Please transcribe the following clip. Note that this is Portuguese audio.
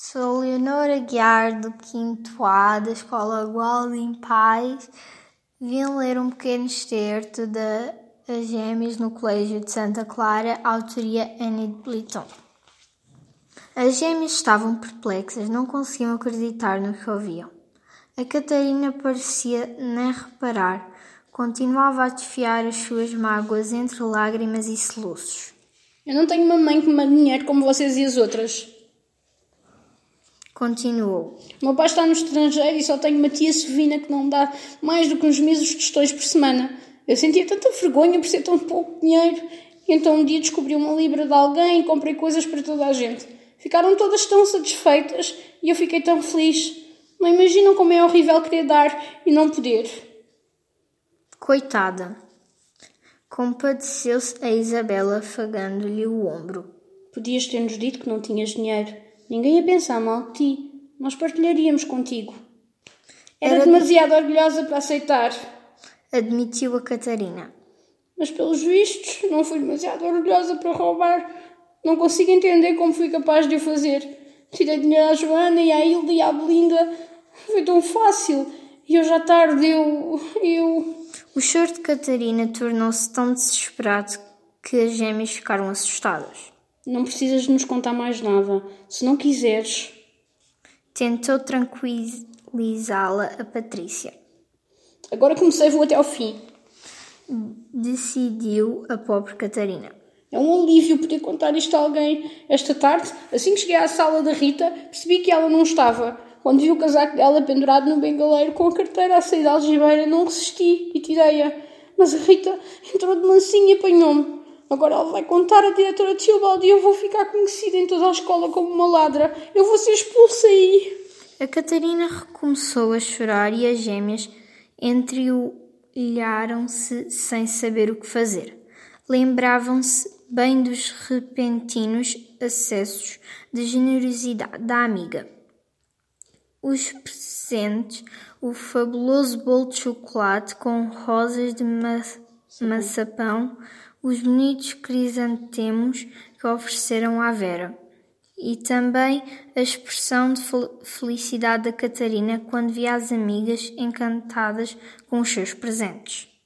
Sou Leonora Guiar, do 5 A da Escola Gualdim Paz. Vim ler um pequeno excerto da As Gêmeas no Colégio de Santa Clara, autoria Annie Blyton. As gêmeas estavam perplexas, não conseguiam acreditar no que ouviam. A Catarina parecia nem reparar, continuava a desfiar as suas mágoas entre lágrimas e soluços. Eu não tenho uma mãe que me dinheiro como vocês e as outras. Continuou. Meu pai está no estrangeiro e só tenho uma tia Sovina que não me dá mais do que uns meses tostões por semana. Eu sentia tanta vergonha por ser tão pouco dinheiro. E então um dia descobri uma libra de alguém e comprei coisas para toda a gente. Ficaram todas tão satisfeitas e eu fiquei tão feliz. Não imaginam como é horrível querer dar e não poder. Coitada. Compadeceu-se a Isabela, afagando-lhe o ombro. Podias ter-nos dito que não tinhas dinheiro. Ninguém ia pensar mal de ti. Nós partilharíamos contigo. Era, Era demasiado orgulhosa para aceitar. Admitiu a Catarina. Mas, pelos vistos, não fui demasiado orgulhosa para roubar. Não consigo entender como fui capaz de o fazer. Tirei dinheiro à Joana e à Hilda e à Belinda. Foi tão fácil. E hoje à tarde eu. eu. O choro de Catarina tornou-se tão desesperado que as gêmeas ficaram assustadas. Não precisas de nos contar mais nada. Se não quiseres. Tentou tranquilizá-la a Patrícia. Agora comecei, vou até ao fim. Decidiu a pobre Catarina. É um alívio poder contar isto a alguém. Esta tarde, assim que cheguei à sala da Rita, percebi que ela não estava. Quando vi o casaco dela pendurado no bengaleiro com a carteira a sair da algibeira, não resisti e tirei-a. Mas a Rita entrou de mansinho e apanhou-me. Agora ela vai contar à diretora de Silbaldi e eu vou ficar conhecida em toda a escola como uma ladra. Eu vou ser expulsa aí. A Catarina recomeçou a chorar e as gêmeas entreolharam-se sem saber o que fazer. Lembravam-se bem dos repentinos acessos de generosidade da amiga. Os presentes, o fabuloso bolo de chocolate com rosas de ma maçapão, os bonitos crisantemos que ofereceram à Vera. E também a expressão de felicidade da Catarina quando via as amigas encantadas com os seus presentes.